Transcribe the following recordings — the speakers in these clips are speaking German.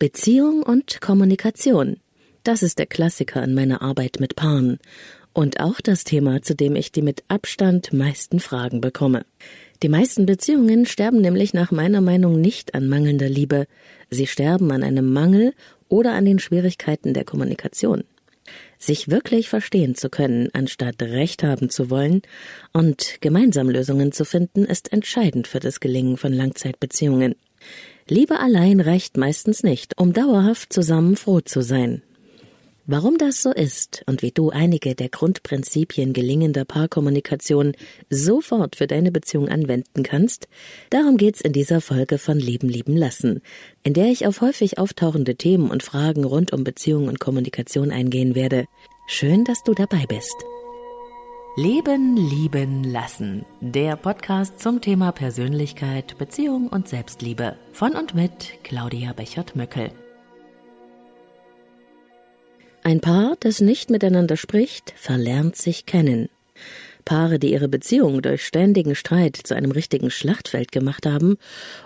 Beziehung und Kommunikation. Das ist der Klassiker in meiner Arbeit mit Paaren und auch das Thema, zu dem ich die mit Abstand meisten Fragen bekomme. Die meisten Beziehungen sterben nämlich nach meiner Meinung nicht an mangelnder Liebe, sie sterben an einem Mangel oder an den Schwierigkeiten der Kommunikation. Sich wirklich verstehen zu können, anstatt Recht haben zu wollen und gemeinsam Lösungen zu finden, ist entscheidend für das Gelingen von Langzeitbeziehungen. Liebe allein reicht meistens nicht, um dauerhaft zusammen froh zu sein. Warum das so ist und wie du einige der Grundprinzipien gelingender Paarkommunikation sofort für deine Beziehung anwenden kannst, darum geht's in dieser Folge von Leben lieben lassen, in der ich auf häufig auftauchende Themen und Fragen rund um Beziehung und Kommunikation eingehen werde. Schön, dass du dabei bist. Leben lieben lassen. Der Podcast zum Thema Persönlichkeit, Beziehung und Selbstliebe von und mit Claudia Bechert-Möckel. Ein Paar, das nicht miteinander spricht, verlernt sich kennen. Paare, die ihre Beziehung durch ständigen Streit zu einem richtigen Schlachtfeld gemacht haben,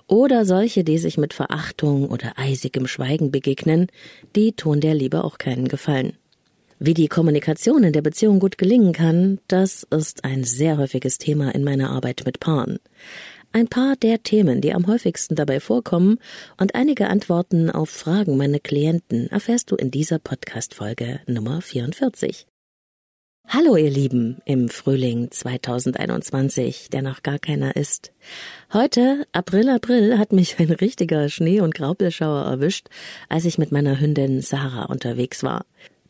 oder solche, die sich mit Verachtung oder eisigem Schweigen begegnen, die tun der Liebe auch keinen Gefallen. Wie die Kommunikation in der Beziehung gut gelingen kann, das ist ein sehr häufiges Thema in meiner Arbeit mit Paaren. Ein paar der Themen, die am häufigsten dabei vorkommen und einige Antworten auf Fragen meiner Klienten erfährst du in dieser Podcast-Folge Nummer 44. Hallo ihr Lieben im Frühling 2021, der noch gar keiner ist. Heute, April, April, hat mich ein richtiger Schnee- und Graupelschauer erwischt, als ich mit meiner Hündin Sarah unterwegs war.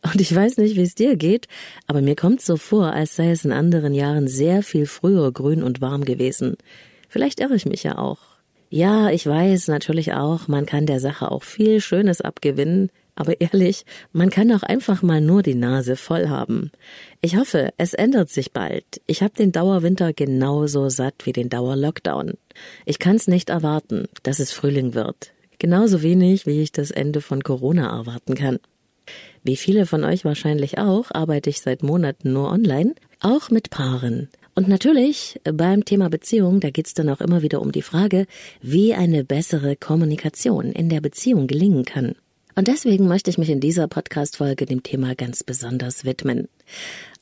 Und ich weiß nicht, wie es dir geht, aber mir kommt so vor, als sei es in anderen Jahren sehr viel früher grün und warm gewesen. Vielleicht irre ich mich ja auch. Ja, ich weiß natürlich auch, man kann der Sache auch viel Schönes abgewinnen, aber ehrlich, man kann auch einfach mal nur die Nase voll haben. Ich hoffe, es ändert sich bald. Ich habe den Dauerwinter genauso satt wie den Dauerlockdown. Ich kann's nicht erwarten, dass es Frühling wird. Genauso wenig, wie ich das Ende von Corona erwarten kann. Wie viele von euch wahrscheinlich auch, arbeite ich seit Monaten nur online, auch mit Paaren. Und natürlich beim Thema Beziehung, da geht's dann auch immer wieder um die Frage, wie eine bessere Kommunikation in der Beziehung gelingen kann. Und deswegen möchte ich mich in dieser Podcast-Folge dem Thema ganz besonders widmen.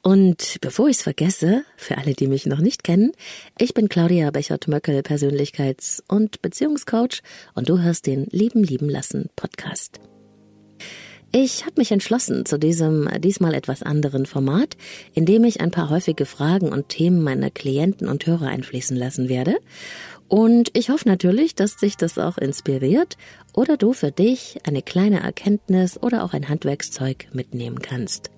Und bevor ich es vergesse, für alle, die mich noch nicht kennen, ich bin Claudia Bechert-Möckel, Persönlichkeits- und Beziehungscoach und du hörst den Lieben lieben lassen Podcast. Ich habe mich entschlossen zu diesem diesmal etwas anderen Format, in dem ich ein paar häufige Fragen und Themen meiner Klienten und Hörer einfließen lassen werde. Und ich hoffe natürlich, dass sich das auch inspiriert oder du für dich eine kleine Erkenntnis oder auch ein Handwerkszeug mitnehmen kannst.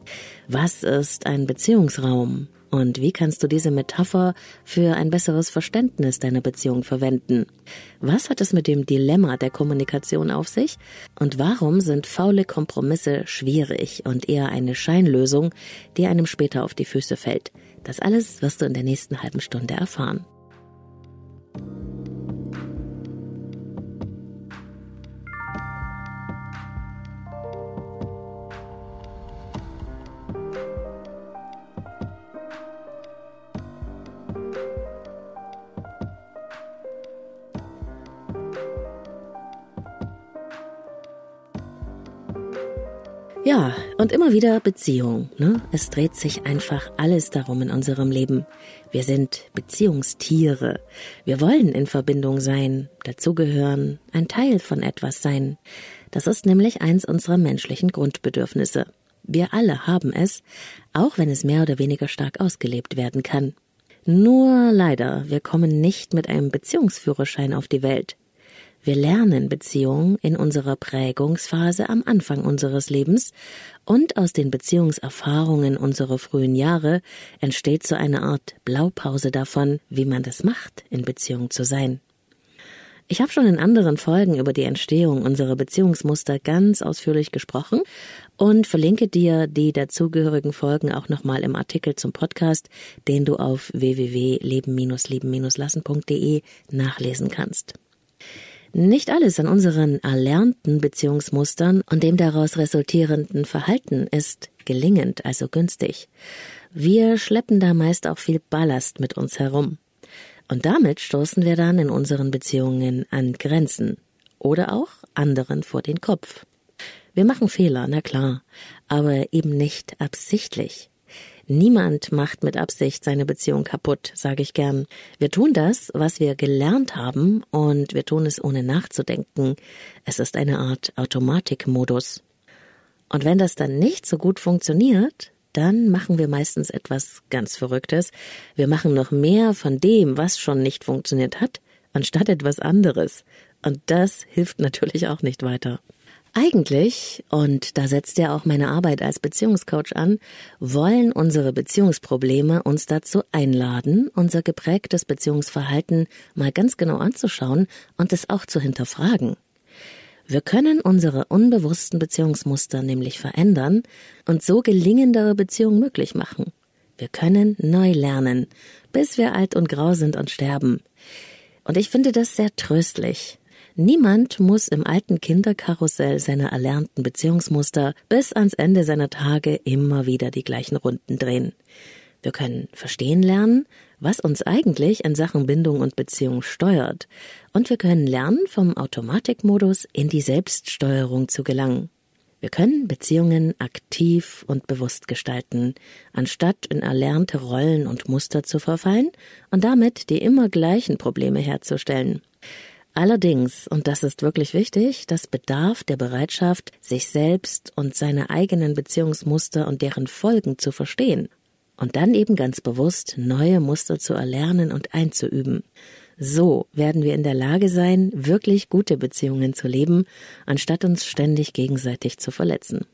Was ist ein Beziehungsraum? Und wie kannst du diese Metapher für ein besseres Verständnis deiner Beziehung verwenden? Was hat es mit dem Dilemma der Kommunikation auf sich? Und warum sind faule Kompromisse schwierig und eher eine Scheinlösung, die einem später auf die Füße fällt? Das alles wirst du in der nächsten halben Stunde erfahren. Ja, und immer wieder Beziehung. Ne? Es dreht sich einfach alles darum in unserem Leben. Wir sind Beziehungstiere. Wir wollen in Verbindung sein, dazugehören, ein Teil von etwas sein. Das ist nämlich eins unserer menschlichen Grundbedürfnisse. Wir alle haben es, auch wenn es mehr oder weniger stark ausgelebt werden kann. Nur leider, wir kommen nicht mit einem Beziehungsführerschein auf die Welt. Wir lernen Beziehungen in unserer Prägungsphase am Anfang unseres Lebens und aus den Beziehungserfahrungen unserer frühen Jahre entsteht so eine Art Blaupause davon, wie man das macht, in Beziehung zu sein. Ich habe schon in anderen Folgen über die Entstehung unserer Beziehungsmuster ganz ausführlich gesprochen und verlinke dir die dazugehörigen Folgen auch nochmal im Artikel zum Podcast, den du auf www.leben-lieben-lassen.de nachlesen kannst. Nicht alles an unseren erlernten Beziehungsmustern und dem daraus resultierenden Verhalten ist gelingend, also günstig. Wir schleppen da meist auch viel Ballast mit uns herum. Und damit stoßen wir dann in unseren Beziehungen an Grenzen oder auch anderen vor den Kopf. Wir machen Fehler, na klar, aber eben nicht absichtlich. Niemand macht mit Absicht seine Beziehung kaputt, sage ich gern. Wir tun das, was wir gelernt haben, und wir tun es ohne nachzudenken. Es ist eine Art Automatikmodus. Und wenn das dann nicht so gut funktioniert, dann machen wir meistens etwas ganz Verrücktes. Wir machen noch mehr von dem, was schon nicht funktioniert hat, anstatt etwas anderes. Und das hilft natürlich auch nicht weiter. Eigentlich, und da setzt ja auch meine Arbeit als Beziehungscoach an, wollen unsere Beziehungsprobleme uns dazu einladen, unser geprägtes Beziehungsverhalten mal ganz genau anzuschauen und es auch zu hinterfragen. Wir können unsere unbewussten Beziehungsmuster nämlich verändern und so gelingendere Beziehungen möglich machen. Wir können neu lernen, bis wir alt und grau sind und sterben. Und ich finde das sehr tröstlich, Niemand muss im alten Kinderkarussell seiner erlernten Beziehungsmuster bis ans Ende seiner Tage immer wieder die gleichen Runden drehen. Wir können verstehen lernen, was uns eigentlich in Sachen Bindung und Beziehung steuert, und wir können lernen, vom Automatikmodus in die Selbststeuerung zu gelangen. Wir können Beziehungen aktiv und bewusst gestalten, anstatt in erlernte Rollen und Muster zu verfallen und damit die immer gleichen Probleme herzustellen. Allerdings, und das ist wirklich wichtig, das bedarf der Bereitschaft, sich selbst und seine eigenen Beziehungsmuster und deren Folgen zu verstehen und dann eben ganz bewusst neue Muster zu erlernen und einzuüben. So werden wir in der Lage sein, wirklich gute Beziehungen zu leben, anstatt uns ständig gegenseitig zu verletzen.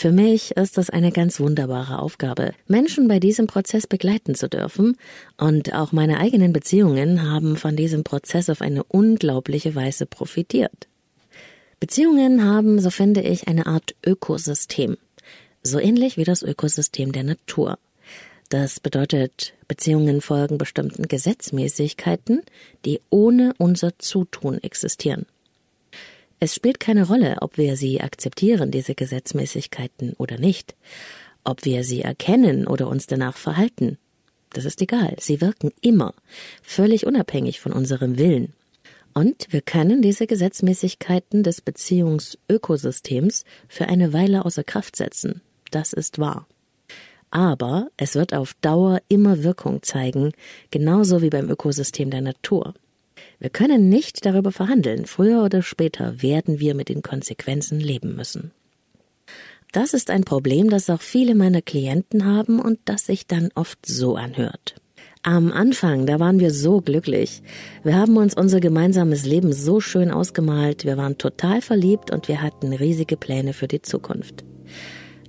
Für mich ist das eine ganz wunderbare Aufgabe, Menschen bei diesem Prozess begleiten zu dürfen, und auch meine eigenen Beziehungen haben von diesem Prozess auf eine unglaubliche Weise profitiert. Beziehungen haben, so finde ich, eine Art Ökosystem, so ähnlich wie das Ökosystem der Natur. Das bedeutet, Beziehungen folgen bestimmten Gesetzmäßigkeiten, die ohne unser Zutun existieren. Es spielt keine Rolle, ob wir sie akzeptieren, diese Gesetzmäßigkeiten oder nicht, ob wir sie erkennen oder uns danach verhalten. Das ist egal, sie wirken immer, völlig unabhängig von unserem Willen. Und wir können diese Gesetzmäßigkeiten des Beziehungsökosystems für eine Weile außer Kraft setzen. Das ist wahr. Aber es wird auf Dauer immer Wirkung zeigen, genauso wie beim Ökosystem der Natur. Wir können nicht darüber verhandeln. Früher oder später werden wir mit den Konsequenzen leben müssen. Das ist ein Problem, das auch viele meiner Klienten haben und das sich dann oft so anhört. Am Anfang, da waren wir so glücklich. Wir haben uns unser gemeinsames Leben so schön ausgemalt, wir waren total verliebt und wir hatten riesige Pläne für die Zukunft.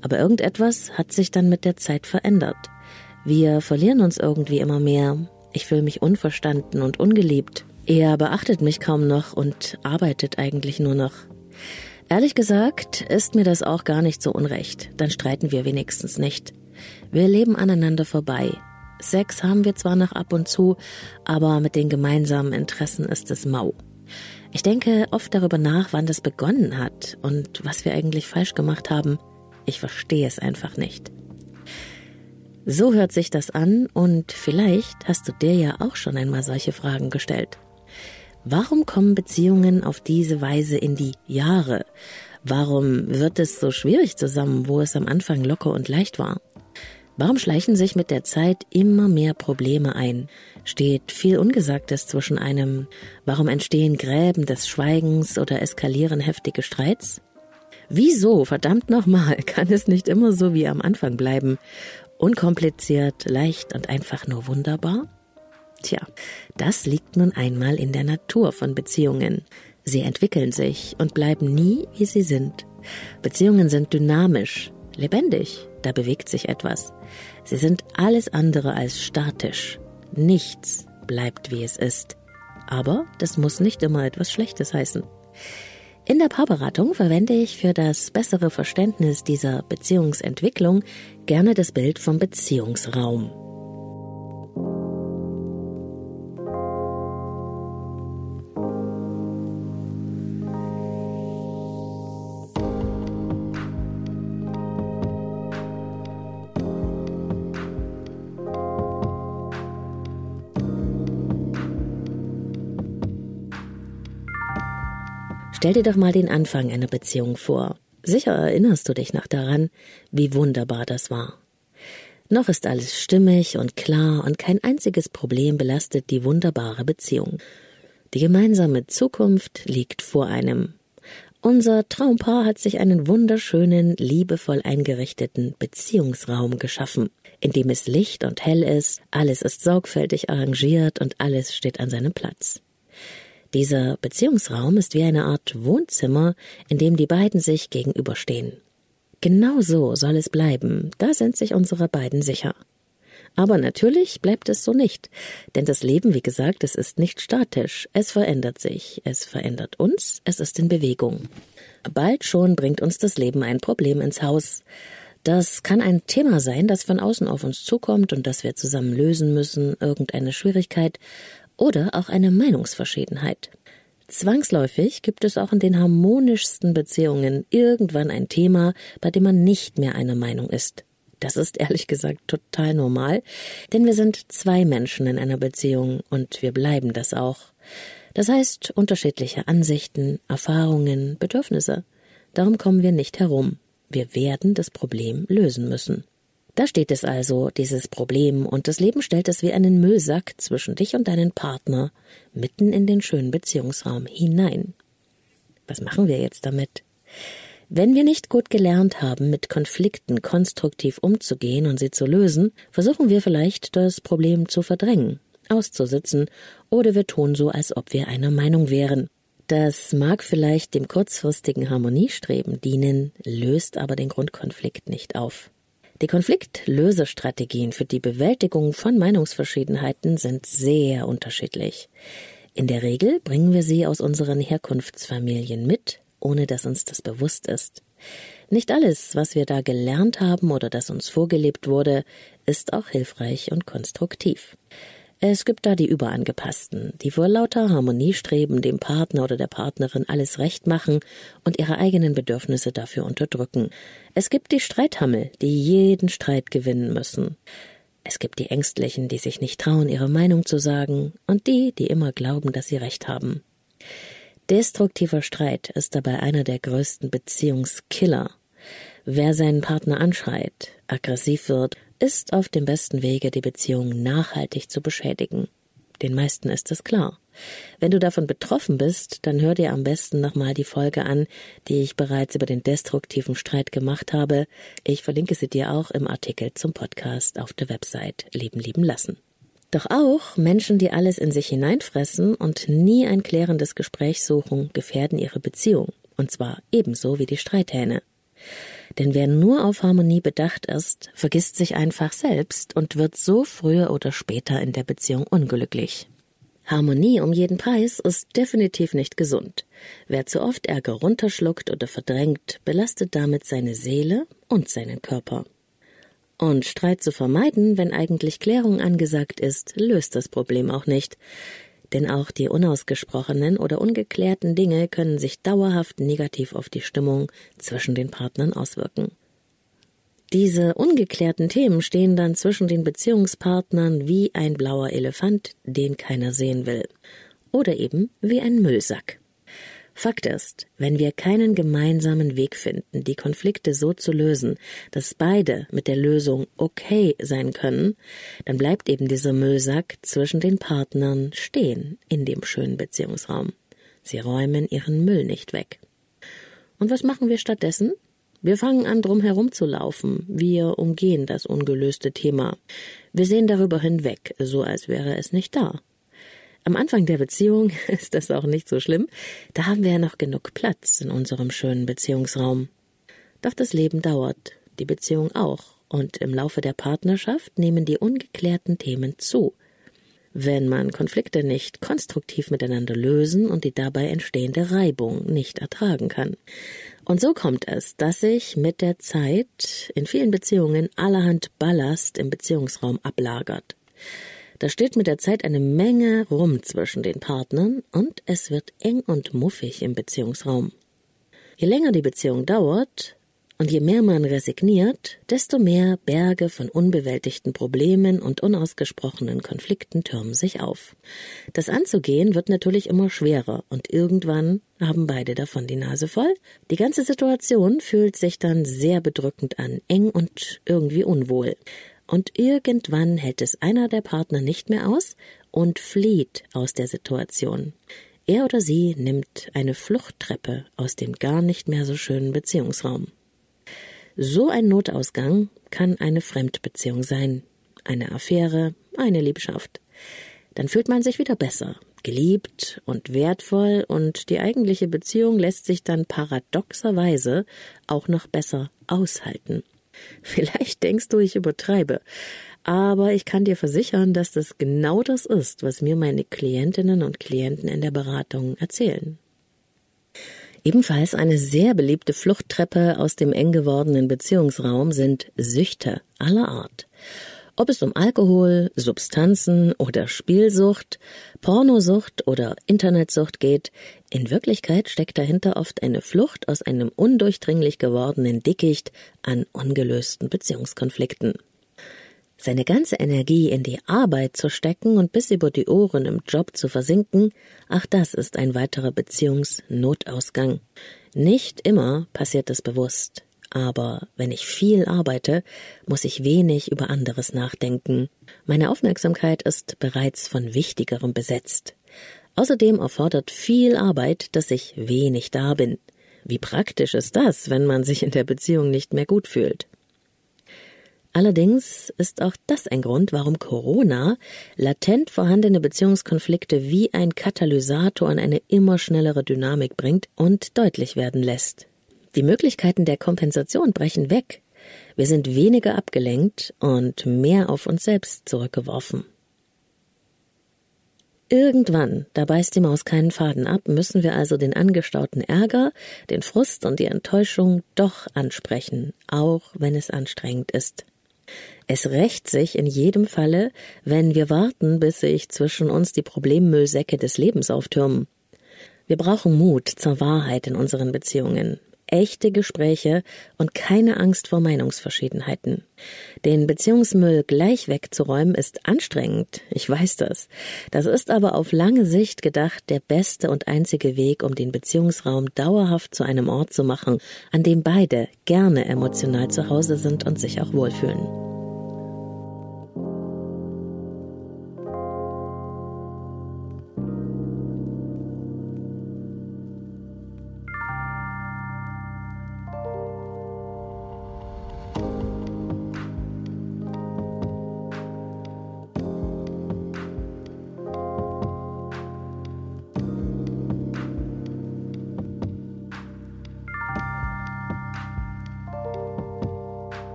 Aber irgendetwas hat sich dann mit der Zeit verändert. Wir verlieren uns irgendwie immer mehr. Ich fühle mich unverstanden und ungeliebt. Er beachtet mich kaum noch und arbeitet eigentlich nur noch. Ehrlich gesagt ist mir das auch gar nicht so unrecht. Dann streiten wir wenigstens nicht. Wir leben aneinander vorbei. Sex haben wir zwar noch ab und zu, aber mit den gemeinsamen Interessen ist es mau. Ich denke oft darüber nach, wann das begonnen hat und was wir eigentlich falsch gemacht haben. Ich verstehe es einfach nicht. So hört sich das an und vielleicht hast du dir ja auch schon einmal solche Fragen gestellt. Warum kommen Beziehungen auf diese Weise in die Jahre? Warum wird es so schwierig zusammen, wo es am Anfang locker und leicht war? Warum schleichen sich mit der Zeit immer mehr Probleme ein? Steht viel Ungesagtes zwischen einem? Warum entstehen Gräben des Schweigens oder eskalieren heftige Streits? Wieso, verdammt nochmal, kann es nicht immer so wie am Anfang bleiben? Unkompliziert, leicht und einfach nur wunderbar? Tja, das liegt nun einmal in der Natur von Beziehungen. Sie entwickeln sich und bleiben nie, wie sie sind. Beziehungen sind dynamisch, lebendig, da bewegt sich etwas. Sie sind alles andere als statisch. Nichts bleibt, wie es ist. Aber das muss nicht immer etwas Schlechtes heißen. In der Paarberatung verwende ich für das bessere Verständnis dieser Beziehungsentwicklung gerne das Bild vom Beziehungsraum. Stell dir doch mal den Anfang einer Beziehung vor. Sicher erinnerst du dich noch daran, wie wunderbar das war. Noch ist alles stimmig und klar und kein einziges Problem belastet die wunderbare Beziehung. Die gemeinsame Zukunft liegt vor einem. Unser Traumpaar hat sich einen wunderschönen, liebevoll eingerichteten Beziehungsraum geschaffen, in dem es Licht und hell ist, alles ist sorgfältig arrangiert und alles steht an seinem Platz. Dieser Beziehungsraum ist wie eine Art Wohnzimmer, in dem die beiden sich gegenüberstehen. Genau so soll es bleiben, da sind sich unsere beiden sicher. Aber natürlich bleibt es so nicht, denn das Leben, wie gesagt, es ist nicht statisch, es verändert sich, es verändert uns, es ist in Bewegung. Bald schon bringt uns das Leben ein Problem ins Haus. Das kann ein Thema sein, das von außen auf uns zukommt und das wir zusammen lösen müssen, irgendeine Schwierigkeit oder auch eine Meinungsverschiedenheit. Zwangsläufig gibt es auch in den harmonischsten Beziehungen irgendwann ein Thema, bei dem man nicht mehr einer Meinung ist. Das ist ehrlich gesagt total normal, denn wir sind zwei Menschen in einer Beziehung und wir bleiben das auch. Das heißt unterschiedliche Ansichten, Erfahrungen, Bedürfnisse. Darum kommen wir nicht herum. Wir werden das Problem lösen müssen. Da steht es also, dieses Problem, und das Leben stellt es wie einen Müllsack zwischen dich und deinen Partner mitten in den schönen Beziehungsraum hinein. Was machen wir jetzt damit? Wenn wir nicht gut gelernt haben, mit Konflikten konstruktiv umzugehen und sie zu lösen, versuchen wir vielleicht, das Problem zu verdrängen, auszusitzen, oder wir tun so, als ob wir einer Meinung wären. Das mag vielleicht dem kurzfristigen Harmoniestreben dienen, löst aber den Grundkonflikt nicht auf. Die Konfliktlösestrategien für die Bewältigung von Meinungsverschiedenheiten sind sehr unterschiedlich. In der Regel bringen wir sie aus unseren Herkunftsfamilien mit ohne dass uns das bewusst ist. Nicht alles, was wir da gelernt haben oder das uns vorgelebt wurde, ist auch hilfreich und konstruktiv. Es gibt da die Überangepassten, die vor lauter Harmoniestreben dem Partner oder der Partnerin alles recht machen und ihre eigenen Bedürfnisse dafür unterdrücken. Es gibt die Streithammel, die jeden Streit gewinnen müssen. Es gibt die Ängstlichen, die sich nicht trauen, ihre Meinung zu sagen, und die, die immer glauben, dass sie recht haben. Destruktiver Streit ist dabei einer der größten Beziehungskiller. Wer seinen Partner anschreit, aggressiv wird, ist auf dem besten Wege, die Beziehung nachhaltig zu beschädigen. Den meisten ist es klar. Wenn du davon betroffen bist, dann hör dir am besten nochmal die Folge an, die ich bereits über den destruktiven Streit gemacht habe. Ich verlinke sie dir auch im Artikel zum Podcast auf der Website Leben lieben lassen. Doch auch Menschen, die alles in sich hineinfressen und nie ein klärendes Gespräch suchen, gefährden ihre Beziehung, und zwar ebenso wie die Streithähne. Denn wer nur auf Harmonie bedacht ist, vergisst sich einfach selbst und wird so früher oder später in der Beziehung unglücklich. Harmonie um jeden Preis ist definitiv nicht gesund. Wer zu oft Ärger runterschluckt oder verdrängt, belastet damit seine Seele und seinen Körper. Und Streit zu vermeiden, wenn eigentlich Klärung angesagt ist, löst das Problem auch nicht. Denn auch die unausgesprochenen oder ungeklärten Dinge können sich dauerhaft negativ auf die Stimmung zwischen den Partnern auswirken. Diese ungeklärten Themen stehen dann zwischen den Beziehungspartnern wie ein blauer Elefant, den keiner sehen will. Oder eben wie ein Müllsack. Fakt ist, wenn wir keinen gemeinsamen Weg finden, die Konflikte so zu lösen, dass beide mit der Lösung okay sein können, dann bleibt eben dieser Müllsack zwischen den Partnern stehen in dem schönen Beziehungsraum. Sie räumen ihren Müll nicht weg. Und was machen wir stattdessen? Wir fangen an, drum herum zu laufen. Wir umgehen das ungelöste Thema. Wir sehen darüber hinweg, so als wäre es nicht da. Am Anfang der Beziehung ist das auch nicht so schlimm. Da haben wir ja noch genug Platz in unserem schönen Beziehungsraum. Doch das Leben dauert, die Beziehung auch, und im Laufe der Partnerschaft nehmen die ungeklärten Themen zu. Wenn man Konflikte nicht konstruktiv miteinander lösen und die dabei entstehende Reibung nicht ertragen kann. Und so kommt es, dass sich mit der Zeit in vielen Beziehungen allerhand Ballast im Beziehungsraum ablagert. Da steht mit der Zeit eine Menge rum zwischen den Partnern und es wird eng und muffig im Beziehungsraum. Je länger die Beziehung dauert, Und je mehr man resigniert, desto mehr Berge von unbewältigten Problemen und unausgesprochenen Konflikten türmen sich auf. Das anzugehen wird natürlich immer schwerer und irgendwann haben beide davon die Nase voll. Die ganze Situation fühlt sich dann sehr bedrückend an, eng und irgendwie unwohl. Und irgendwann hält es einer der Partner nicht mehr aus und flieht aus der Situation. Er oder sie nimmt eine Fluchttreppe aus dem gar nicht mehr so schönen Beziehungsraum. So ein Notausgang kann eine Fremdbeziehung sein, eine Affäre, eine Liebschaft. Dann fühlt man sich wieder besser, geliebt und wertvoll und die eigentliche Beziehung lässt sich dann paradoxerweise auch noch besser aushalten. Vielleicht denkst du, ich übertreibe, aber ich kann dir versichern, dass das genau das ist, was mir meine Klientinnen und Klienten in der Beratung erzählen. Ebenfalls eine sehr beliebte Fluchttreppe aus dem eng gewordenen Beziehungsraum sind Süchte aller Art. Ob es um Alkohol, Substanzen oder Spielsucht, Pornosucht oder Internetsucht geht, in Wirklichkeit steckt dahinter oft eine Flucht aus einem undurchdringlich gewordenen Dickicht an ungelösten Beziehungskonflikten. Seine ganze Energie in die Arbeit zu stecken und bis über die Ohren im Job zu versinken, ach das ist ein weiterer Beziehungsnotausgang. Nicht immer passiert es bewusst, aber wenn ich viel arbeite, muss ich wenig über anderes nachdenken. Meine Aufmerksamkeit ist bereits von Wichtigerem besetzt. Außerdem erfordert viel Arbeit, dass ich wenig da bin. Wie praktisch ist das, wenn man sich in der Beziehung nicht mehr gut fühlt? Allerdings ist auch das ein Grund, warum Corona latent vorhandene Beziehungskonflikte wie ein Katalysator in eine immer schnellere Dynamik bringt und deutlich werden lässt. Die Möglichkeiten der Kompensation brechen weg. Wir sind weniger abgelenkt und mehr auf uns selbst zurückgeworfen. Irgendwann, da beißt die Maus keinen Faden ab, müssen wir also den angestauten Ärger, den Frust und die Enttäuschung doch ansprechen, auch wenn es anstrengend ist. Es rächt sich in jedem Falle, wenn wir warten, bis sich zwischen uns die Problemmüllsäcke des Lebens auftürmen. Wir brauchen Mut zur Wahrheit in unseren Beziehungen, echte Gespräche und keine Angst vor Meinungsverschiedenheiten. Den Beziehungsmüll gleich wegzuräumen ist anstrengend, ich weiß das. Das ist aber auf lange Sicht gedacht der beste und einzige Weg, um den Beziehungsraum dauerhaft zu einem Ort zu machen, an dem beide gerne emotional zu Hause sind und sich auch wohlfühlen.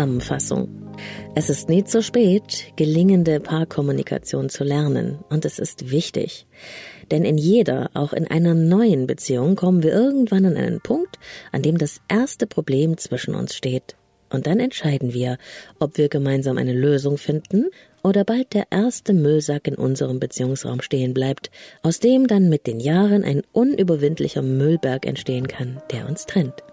Zusammenfassung. Es ist nie zu spät, gelingende Paarkommunikation zu lernen, und es ist wichtig. Denn in jeder, auch in einer neuen Beziehung, kommen wir irgendwann an einen Punkt, an dem das erste Problem zwischen uns steht. Und dann entscheiden wir, ob wir gemeinsam eine Lösung finden oder bald der erste Müllsack in unserem Beziehungsraum stehen bleibt, aus dem dann mit den Jahren ein unüberwindlicher Müllberg entstehen kann, der uns trennt.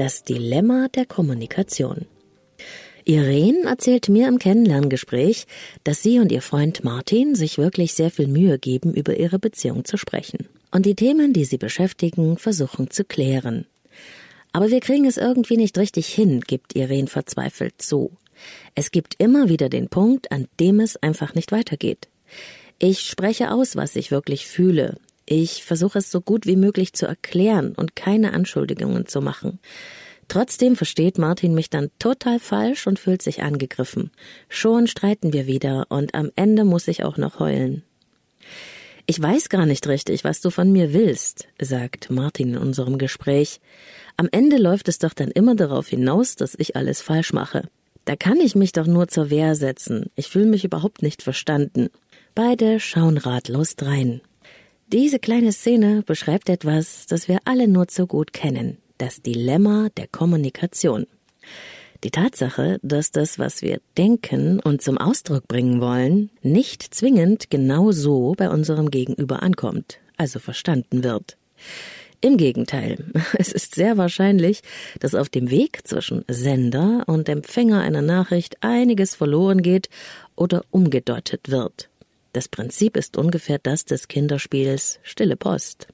Das Dilemma der Kommunikation. Irene erzählt mir im Kennenlerngespräch, dass sie und ihr Freund Martin sich wirklich sehr viel Mühe geben, über ihre Beziehung zu sprechen und die Themen, die sie beschäftigen, versuchen zu klären. Aber wir kriegen es irgendwie nicht richtig hin, gibt Irene verzweifelt zu. Es gibt immer wieder den Punkt, an dem es einfach nicht weitergeht. Ich spreche aus, was ich wirklich fühle. Ich versuche es so gut wie möglich zu erklären und keine Anschuldigungen zu machen. Trotzdem versteht Martin mich dann total falsch und fühlt sich angegriffen. Schon streiten wir wieder und am Ende muss ich auch noch heulen. Ich weiß gar nicht richtig, was du von mir willst, sagt Martin in unserem Gespräch. Am Ende läuft es doch dann immer darauf hinaus, dass ich alles falsch mache. Da kann ich mich doch nur zur Wehr setzen. Ich fühle mich überhaupt nicht verstanden. Beide schauen ratlos drein. Diese kleine Szene beschreibt etwas, das wir alle nur zu gut kennen, das Dilemma der Kommunikation. Die Tatsache, dass das, was wir denken und zum Ausdruck bringen wollen, nicht zwingend genau so bei unserem Gegenüber ankommt, also verstanden wird. Im Gegenteil, es ist sehr wahrscheinlich, dass auf dem Weg zwischen Sender und Empfänger einer Nachricht einiges verloren geht oder umgedeutet wird. Das Prinzip ist ungefähr das des Kinderspiels Stille Post.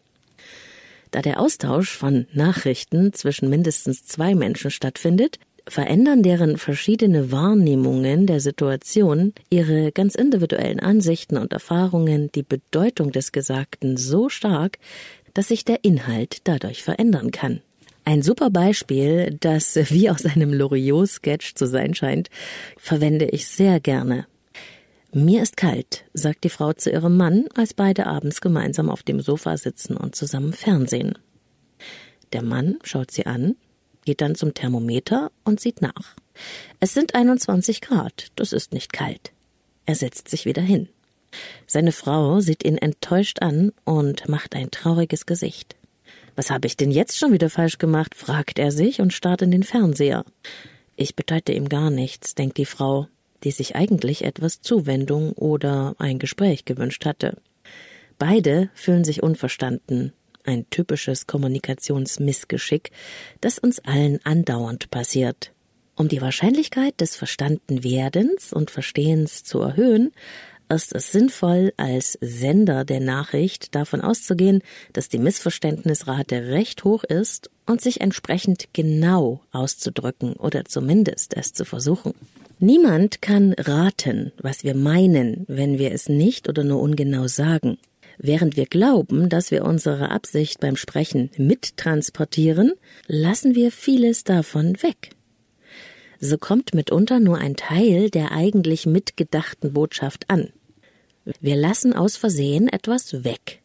Da der Austausch von Nachrichten zwischen mindestens zwei Menschen stattfindet, verändern deren verschiedene Wahrnehmungen der Situation ihre ganz individuellen Ansichten und Erfahrungen die Bedeutung des Gesagten so stark, dass sich der Inhalt dadurch verändern kann. Ein super Beispiel, das wie aus einem Loriot-Sketch zu sein scheint, verwende ich sehr gerne. Mir ist kalt, sagt die Frau zu ihrem Mann, als beide abends gemeinsam auf dem Sofa sitzen und zusammen Fernsehen. Der Mann schaut sie an, geht dann zum Thermometer und sieht nach. Es sind 21 Grad, das ist nicht kalt. Er setzt sich wieder hin. Seine Frau sieht ihn enttäuscht an und macht ein trauriges Gesicht. Was habe ich denn jetzt schon wieder falsch gemacht? fragt er sich und starrt in den Fernseher. Ich bedeute ihm gar nichts, denkt die Frau, die sich eigentlich etwas Zuwendung oder ein Gespräch gewünscht hatte. Beide fühlen sich unverstanden, ein typisches Kommunikationsmissgeschick, das uns allen andauernd passiert. Um die Wahrscheinlichkeit des Verstandenwerdens und Verstehens zu erhöhen, ist es sinnvoll, als Sender der Nachricht davon auszugehen, dass die Missverständnisrate recht hoch ist und sich entsprechend genau auszudrücken oder zumindest es zu versuchen. Niemand kann raten, was wir meinen, wenn wir es nicht oder nur ungenau sagen. Während wir glauben, dass wir unsere Absicht beim Sprechen mittransportieren, lassen wir vieles davon weg. So kommt mitunter nur ein Teil der eigentlich mitgedachten Botschaft an. Wir lassen aus Versehen etwas weg.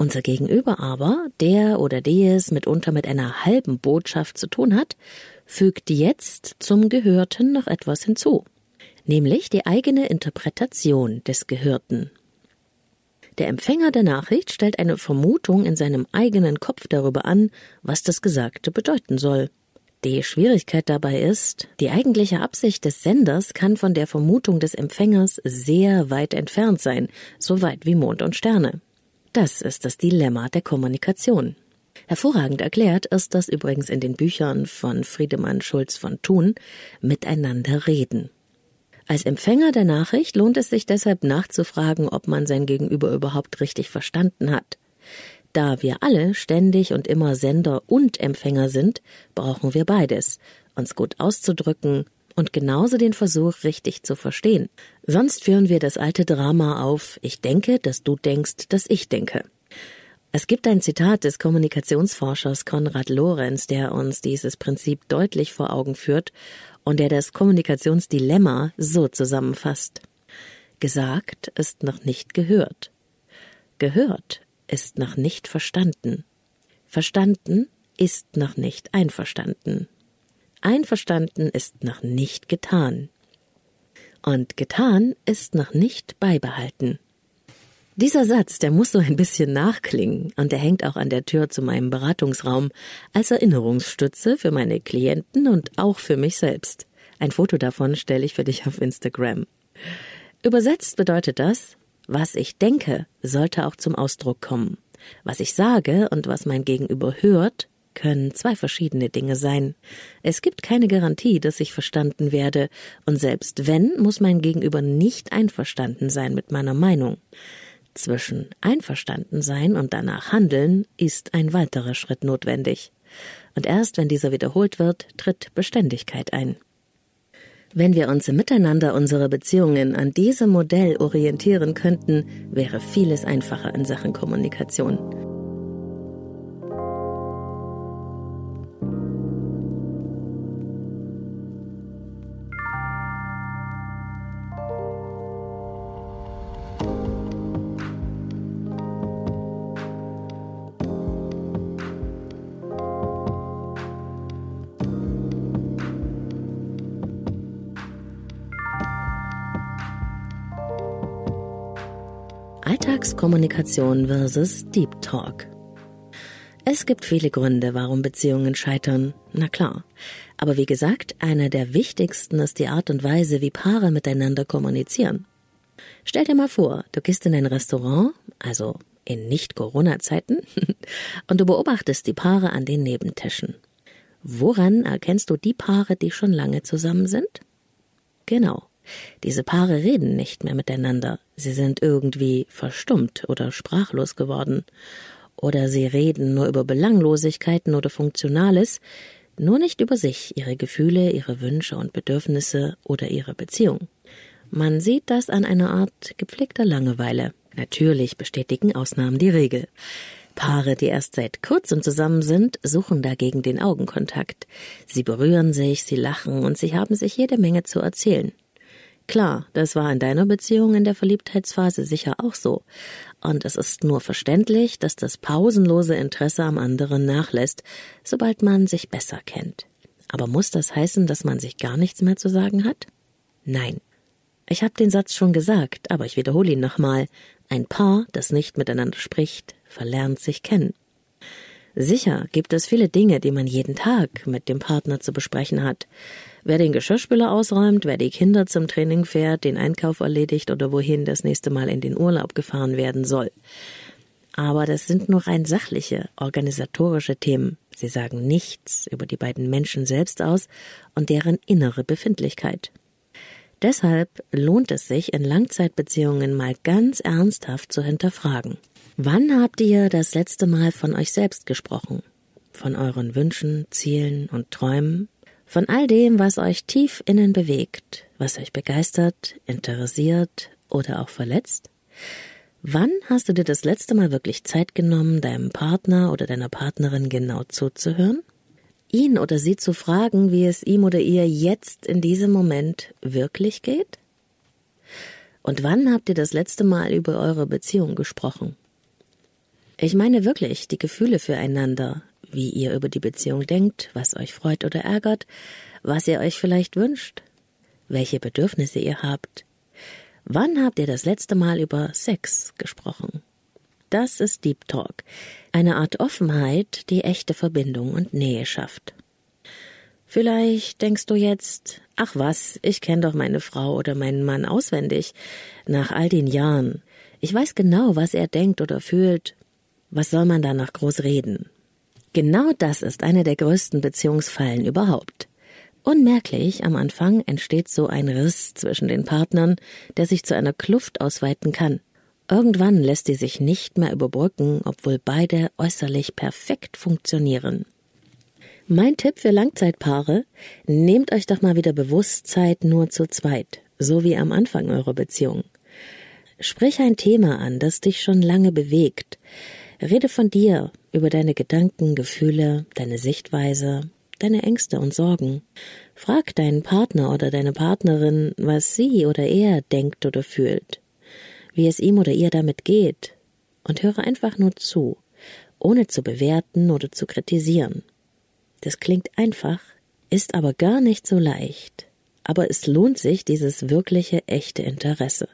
Unser Gegenüber aber, der oder die es mitunter mit einer halben Botschaft zu tun hat, fügt jetzt zum Gehörten noch etwas hinzu, nämlich die eigene Interpretation des Gehörten. Der Empfänger der Nachricht stellt eine Vermutung in seinem eigenen Kopf darüber an, was das Gesagte bedeuten soll. Die Schwierigkeit dabei ist, die eigentliche Absicht des Senders kann von der Vermutung des Empfängers sehr weit entfernt sein, so weit wie Mond und Sterne. Das ist das Dilemma der Kommunikation. Hervorragend erklärt ist das übrigens in den Büchern von Friedemann Schulz von Thun Miteinander reden. Als Empfänger der Nachricht lohnt es sich deshalb nachzufragen, ob man sein Gegenüber überhaupt richtig verstanden hat. Da wir alle ständig und immer Sender und Empfänger sind, brauchen wir beides, uns gut auszudrücken und genauso den Versuch, richtig zu verstehen. Sonst führen wir das alte Drama auf Ich denke, dass du denkst, dass ich denke. Es gibt ein Zitat des Kommunikationsforschers Konrad Lorenz, der uns dieses Prinzip deutlich vor Augen führt und der das Kommunikationsdilemma so zusammenfasst. Gesagt ist noch nicht gehört. Gehört ist noch nicht verstanden. Verstanden ist noch nicht einverstanden. Einverstanden ist noch nicht getan. Und getan ist noch nicht beibehalten. Dieser Satz, der muss so ein bisschen nachklingen und der hängt auch an der Tür zu meinem Beratungsraum als Erinnerungsstütze für meine Klienten und auch für mich selbst. Ein Foto davon stelle ich für dich auf Instagram. Übersetzt bedeutet das, was ich denke, sollte auch zum Ausdruck kommen. Was ich sage und was mein Gegenüber hört, können zwei verschiedene Dinge sein. Es gibt keine Garantie, dass ich verstanden werde, und selbst wenn, muss mein Gegenüber nicht einverstanden sein mit meiner Meinung. Zwischen einverstanden sein und danach handeln ist ein weiterer Schritt notwendig. Und erst wenn dieser wiederholt wird, tritt Beständigkeit ein. Wenn wir uns im Miteinander unserer Beziehungen an diesem Modell orientieren könnten, wäre vieles einfacher in Sachen Kommunikation. Alltagskommunikation versus Deep Talk. Es gibt viele Gründe, warum Beziehungen scheitern. Na klar. Aber wie gesagt, einer der wichtigsten ist die Art und Weise, wie Paare miteinander kommunizieren. Stell dir mal vor, du gehst in ein Restaurant, also in Nicht-Corona-Zeiten, und du beobachtest die Paare an den Nebentischen. Woran erkennst du die Paare, die schon lange zusammen sind? Genau. Diese Paare reden nicht mehr miteinander. Sie sind irgendwie verstummt oder sprachlos geworden. Oder sie reden nur über Belanglosigkeiten oder Funktionales, nur nicht über sich, ihre Gefühle, ihre Wünsche und Bedürfnisse oder ihre Beziehung. Man sieht das an einer Art gepflegter Langeweile. Natürlich bestätigen Ausnahmen die Regel. Paare, die erst seit kurzem zusammen sind, suchen dagegen den Augenkontakt. Sie berühren sich, sie lachen und sie haben sich jede Menge zu erzählen. Klar, das war in deiner Beziehung in der Verliebtheitsphase sicher auch so. Und es ist nur verständlich, dass das pausenlose Interesse am anderen nachlässt, sobald man sich besser kennt. Aber muss das heißen, dass man sich gar nichts mehr zu sagen hat? Nein. Ich habe den Satz schon gesagt, aber ich wiederhole ihn nochmal. Ein Paar, das nicht miteinander spricht, verlernt sich kennen. Sicher gibt es viele Dinge, die man jeden Tag mit dem Partner zu besprechen hat wer den Geschirrspüler ausräumt, wer die Kinder zum Training fährt, den Einkauf erledigt oder wohin das nächste Mal in den Urlaub gefahren werden soll. Aber das sind nur rein sachliche, organisatorische Themen. Sie sagen nichts über die beiden Menschen selbst aus und deren innere Befindlichkeit. Deshalb lohnt es sich, in Langzeitbeziehungen mal ganz ernsthaft zu hinterfragen. Wann habt ihr das letzte Mal von euch selbst gesprochen? Von euren Wünschen, Zielen und Träumen? Von all dem, was euch tief innen bewegt, was euch begeistert, interessiert oder auch verletzt? Wann hast du dir das letzte Mal wirklich Zeit genommen, deinem Partner oder deiner Partnerin genau zuzuhören? Ihn oder sie zu fragen, wie es ihm oder ihr jetzt in diesem Moment wirklich geht? Und wann habt ihr das letzte Mal über eure Beziehung gesprochen? Ich meine wirklich die Gefühle füreinander, wie ihr über die Beziehung denkt, was euch freut oder ärgert, was ihr euch vielleicht wünscht, welche Bedürfnisse ihr habt. Wann habt ihr das letzte Mal über Sex gesprochen? Das ist Deep Talk, eine Art Offenheit, die echte Verbindung und Nähe schafft. Vielleicht denkst du jetzt, ach was, ich kenne doch meine Frau oder meinen Mann auswendig, nach all den Jahren. Ich weiß genau, was er denkt oder fühlt. Was soll man da noch groß reden? Genau das ist eine der größten Beziehungsfallen überhaupt. Unmerklich am Anfang entsteht so ein Riss zwischen den Partnern, der sich zu einer Kluft ausweiten kann. Irgendwann lässt die sich nicht mehr überbrücken, obwohl beide äußerlich perfekt funktionieren. Mein Tipp für Langzeitpaare, nehmt euch doch mal wieder Bewusstsein nur zu zweit, so wie am Anfang eurer Beziehung. Sprich ein Thema an, das dich schon lange bewegt. Rede von dir, über deine Gedanken, Gefühle, deine Sichtweise, deine Ängste und Sorgen. Frag deinen Partner oder deine Partnerin, was sie oder er denkt oder fühlt, wie es ihm oder ihr damit geht, und höre einfach nur zu, ohne zu bewerten oder zu kritisieren. Das klingt einfach, ist aber gar nicht so leicht. Aber es lohnt sich dieses wirkliche, echte Interesse.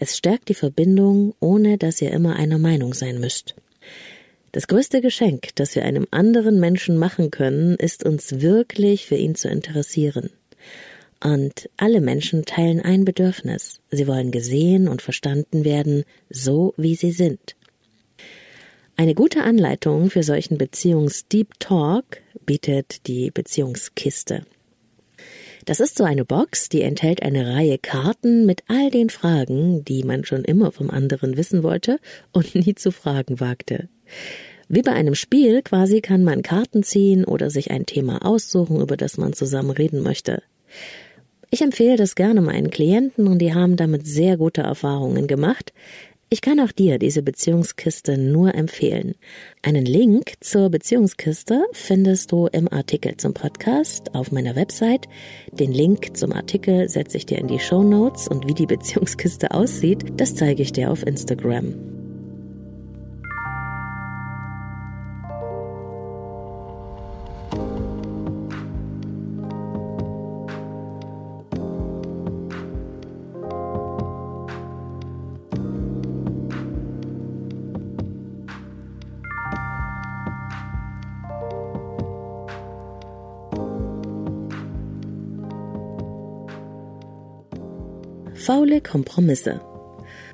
Es stärkt die Verbindung, ohne dass ihr immer einer Meinung sein müsst. Das größte Geschenk, das wir einem anderen Menschen machen können, ist uns wirklich für ihn zu interessieren. Und alle Menschen teilen ein Bedürfnis. Sie wollen gesehen und verstanden werden, so wie sie sind. Eine gute Anleitung für solchen Beziehungs-Deep Talk bietet die Beziehungskiste. Das ist so eine Box, die enthält eine Reihe Karten mit all den Fragen, die man schon immer vom anderen wissen wollte und nie zu fragen wagte. Wie bei einem Spiel quasi kann man Karten ziehen oder sich ein Thema aussuchen, über das man zusammen reden möchte. Ich empfehle das gerne meinen Klienten und die haben damit sehr gute Erfahrungen gemacht. Ich kann auch dir diese Beziehungskiste nur empfehlen. Einen Link zur Beziehungskiste findest du im Artikel zum Podcast auf meiner Website. Den Link zum Artikel setze ich dir in die Show Notes und wie die Beziehungskiste aussieht, das zeige ich dir auf Instagram. Faule Kompromisse.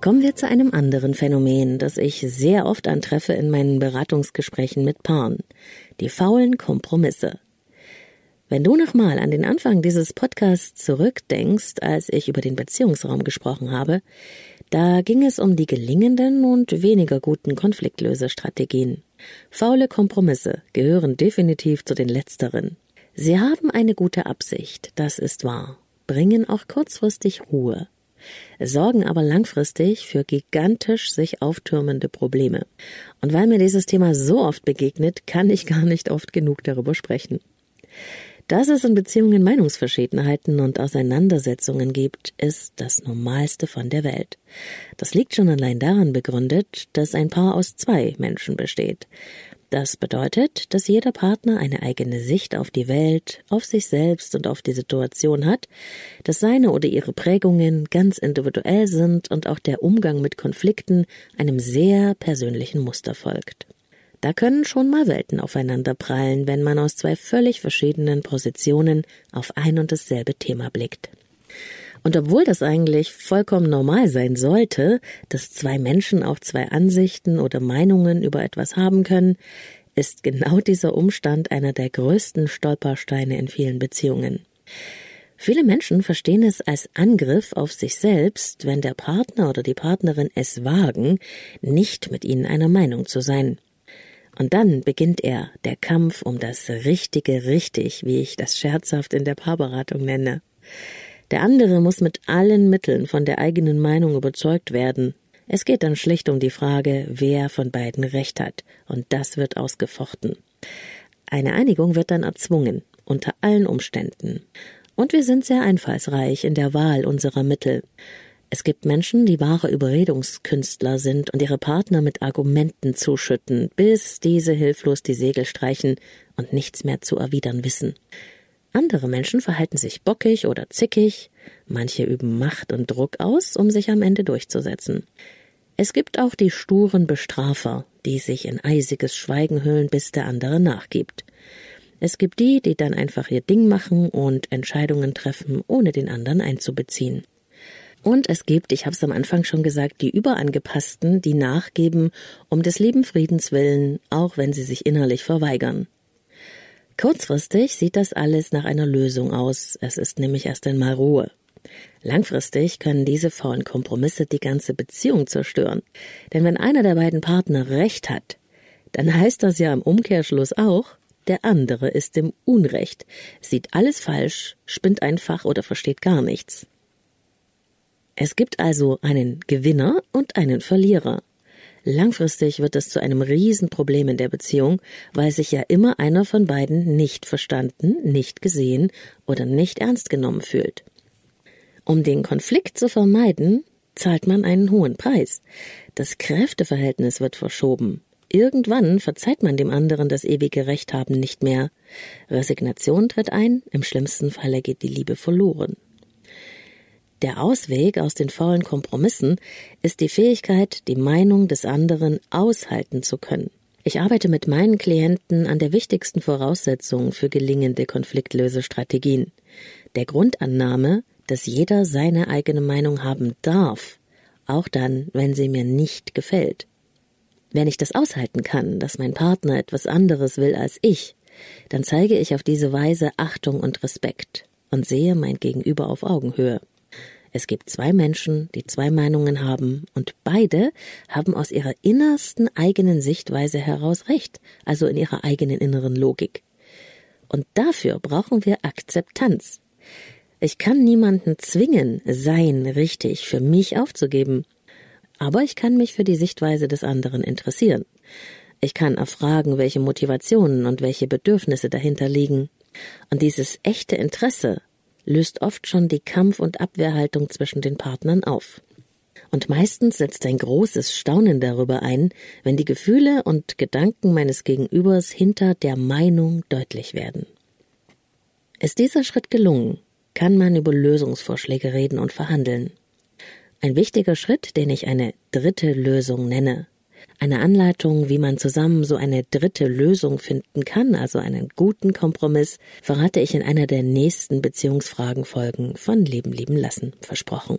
Kommen wir zu einem anderen Phänomen, das ich sehr oft antreffe in meinen Beratungsgesprächen mit Paaren. Die faulen Kompromisse. Wenn du nochmal an den Anfang dieses Podcasts zurückdenkst, als ich über den Beziehungsraum gesprochen habe, da ging es um die gelingenden und weniger guten Konfliktlösestrategien. Faule Kompromisse gehören definitiv zu den letzteren. Sie haben eine gute Absicht, das ist wahr, bringen auch kurzfristig Ruhe, sorgen aber langfristig für gigantisch sich auftürmende Probleme. Und weil mir dieses Thema so oft begegnet, kann ich gar nicht oft genug darüber sprechen. Dass es in Beziehungen Meinungsverschiedenheiten und Auseinandersetzungen gibt, ist das Normalste von der Welt. Das liegt schon allein daran begründet, dass ein Paar aus zwei Menschen besteht. Das bedeutet, dass jeder Partner eine eigene Sicht auf die Welt, auf sich selbst und auf die Situation hat, dass seine oder ihre Prägungen ganz individuell sind und auch der Umgang mit Konflikten einem sehr persönlichen Muster folgt. Da können schon mal Welten aufeinander prallen, wenn man aus zwei völlig verschiedenen Positionen auf ein und dasselbe Thema blickt. Und obwohl das eigentlich vollkommen normal sein sollte, dass zwei Menschen auch zwei Ansichten oder Meinungen über etwas haben können, ist genau dieser Umstand einer der größten Stolpersteine in vielen Beziehungen. Viele Menschen verstehen es als Angriff auf sich selbst, wenn der Partner oder die Partnerin es wagen, nicht mit ihnen einer Meinung zu sein. Und dann beginnt er, der Kampf um das richtige Richtig, wie ich das scherzhaft in der Paarberatung nenne. Der andere muss mit allen Mitteln von der eigenen Meinung überzeugt werden. Es geht dann schlicht um die Frage, wer von beiden Recht hat, und das wird ausgefochten. Eine Einigung wird dann erzwungen, unter allen Umständen. Und wir sind sehr einfallsreich in der Wahl unserer Mittel. Es gibt Menschen, die wahre Überredungskünstler sind und ihre Partner mit Argumenten zuschütten, bis diese hilflos die Segel streichen und nichts mehr zu erwidern wissen. Andere Menschen verhalten sich bockig oder zickig, manche üben Macht und Druck aus, um sich am Ende durchzusetzen. Es gibt auch die sturen Bestrafer, die sich in eisiges Schweigen hüllen, bis der andere nachgibt. Es gibt die, die dann einfach ihr Ding machen und Entscheidungen treffen, ohne den anderen einzubeziehen. Und es gibt, ich habe es am Anfang schon gesagt, die Überangepassten, die nachgeben, um des lieben Friedens willen, auch wenn sie sich innerlich verweigern. Kurzfristig sieht das alles nach einer Lösung aus, es ist nämlich erst einmal Ruhe. Langfristig können diese faulen Kompromisse die ganze Beziehung zerstören. Denn wenn einer der beiden Partner Recht hat, dann heißt das ja im Umkehrschluss auch, der andere ist im Unrecht, sieht alles falsch, spinnt einfach oder versteht gar nichts. Es gibt also einen Gewinner und einen Verlierer. Langfristig wird es zu einem Riesenproblem in der Beziehung, weil sich ja immer einer von beiden nicht verstanden, nicht gesehen oder nicht ernst genommen fühlt. Um den Konflikt zu vermeiden, zahlt man einen hohen Preis. Das Kräfteverhältnis wird verschoben. Irgendwann verzeiht man dem anderen das ewige Recht haben nicht mehr. Resignation tritt ein, im schlimmsten Falle geht die Liebe verloren. Der Ausweg aus den faulen Kompromissen ist die Fähigkeit, die Meinung des anderen aushalten zu können. Ich arbeite mit meinen Klienten an der wichtigsten Voraussetzung für gelingende Konfliktlösestrategien. Der Grundannahme, dass jeder seine eigene Meinung haben darf, auch dann, wenn sie mir nicht gefällt. Wenn ich das aushalten kann, dass mein Partner etwas anderes will als ich, dann zeige ich auf diese Weise Achtung und Respekt und sehe mein Gegenüber auf Augenhöhe. Es gibt zwei Menschen, die zwei Meinungen haben, und beide haben aus ihrer innersten eigenen Sichtweise heraus recht, also in ihrer eigenen inneren Logik. Und dafür brauchen wir Akzeptanz. Ich kann niemanden zwingen, sein richtig für mich aufzugeben. Aber ich kann mich für die Sichtweise des anderen interessieren. Ich kann erfragen, welche Motivationen und welche Bedürfnisse dahinter liegen. Und dieses echte Interesse löst oft schon die Kampf- und Abwehrhaltung zwischen den Partnern auf. Und meistens setzt ein großes Staunen darüber ein, wenn die Gefühle und Gedanken meines Gegenübers hinter der Meinung deutlich werden. Ist dieser Schritt gelungen, kann man über Lösungsvorschläge reden und verhandeln. Ein wichtiger Schritt, den ich eine dritte Lösung nenne. Eine Anleitung, wie man zusammen so eine dritte Lösung finden kann, also einen guten Kompromiss, verrate ich in einer der nächsten Beziehungsfragenfolgen von Leben lieben lassen, versprochen.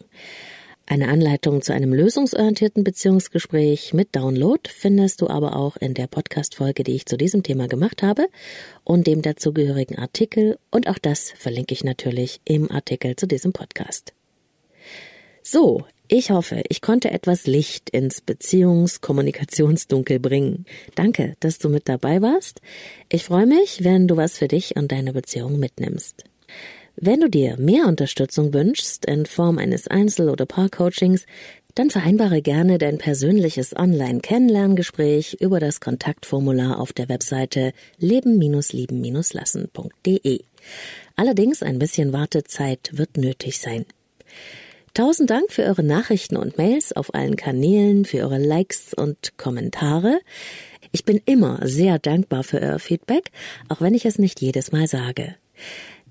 Eine Anleitung zu einem lösungsorientierten Beziehungsgespräch mit Download findest du aber auch in der Podcast-Folge, die ich zu diesem Thema gemacht habe und dem dazugehörigen Artikel und auch das verlinke ich natürlich im Artikel zu diesem Podcast. So, ich hoffe, ich konnte etwas Licht ins Beziehungskommunikationsdunkel bringen. Danke, dass du mit dabei warst. Ich freue mich, wenn du was für dich und deine Beziehung mitnimmst. Wenn du dir mehr Unterstützung wünschst in Form eines Einzel- oder Paar-Coachings, dann vereinbare gerne dein persönliches Online-Kennenlerngespräch über das Kontaktformular auf der Webseite leben-lieben-lassen.de. Allerdings ein bisschen Wartezeit wird nötig sein. Tausend Dank für eure Nachrichten und Mails auf allen Kanälen, für eure Likes und Kommentare. Ich bin immer sehr dankbar für euer Feedback, auch wenn ich es nicht jedes Mal sage.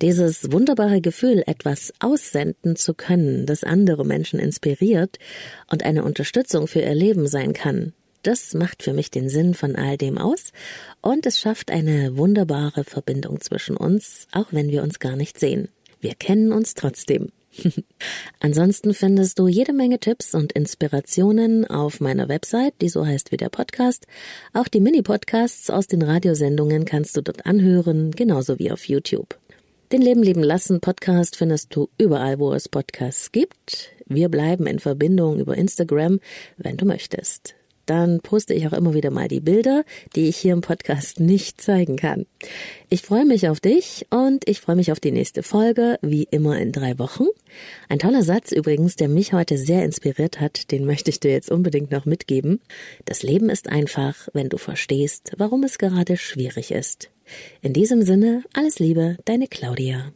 Dieses wunderbare Gefühl, etwas aussenden zu können, das andere Menschen inspiriert und eine Unterstützung für ihr Leben sein kann, das macht für mich den Sinn von all dem aus und es schafft eine wunderbare Verbindung zwischen uns, auch wenn wir uns gar nicht sehen. Wir kennen uns trotzdem. Ansonsten findest du jede Menge Tipps und Inspirationen auf meiner Website, die so heißt wie der Podcast. Auch die Mini-Podcasts aus den Radiosendungen kannst du dort anhören, genauso wie auf YouTube. Den Leben leben lassen Podcast findest du überall, wo es Podcasts gibt. Wir bleiben in Verbindung über Instagram, wenn du möchtest. Dann poste ich auch immer wieder mal die Bilder, die ich hier im Podcast nicht zeigen kann. Ich freue mich auf dich und ich freue mich auf die nächste Folge, wie immer in drei Wochen. Ein toller Satz übrigens, der mich heute sehr inspiriert hat, den möchte ich dir jetzt unbedingt noch mitgeben. Das Leben ist einfach, wenn du verstehst, warum es gerade schwierig ist. In diesem Sinne, alles Liebe, deine Claudia.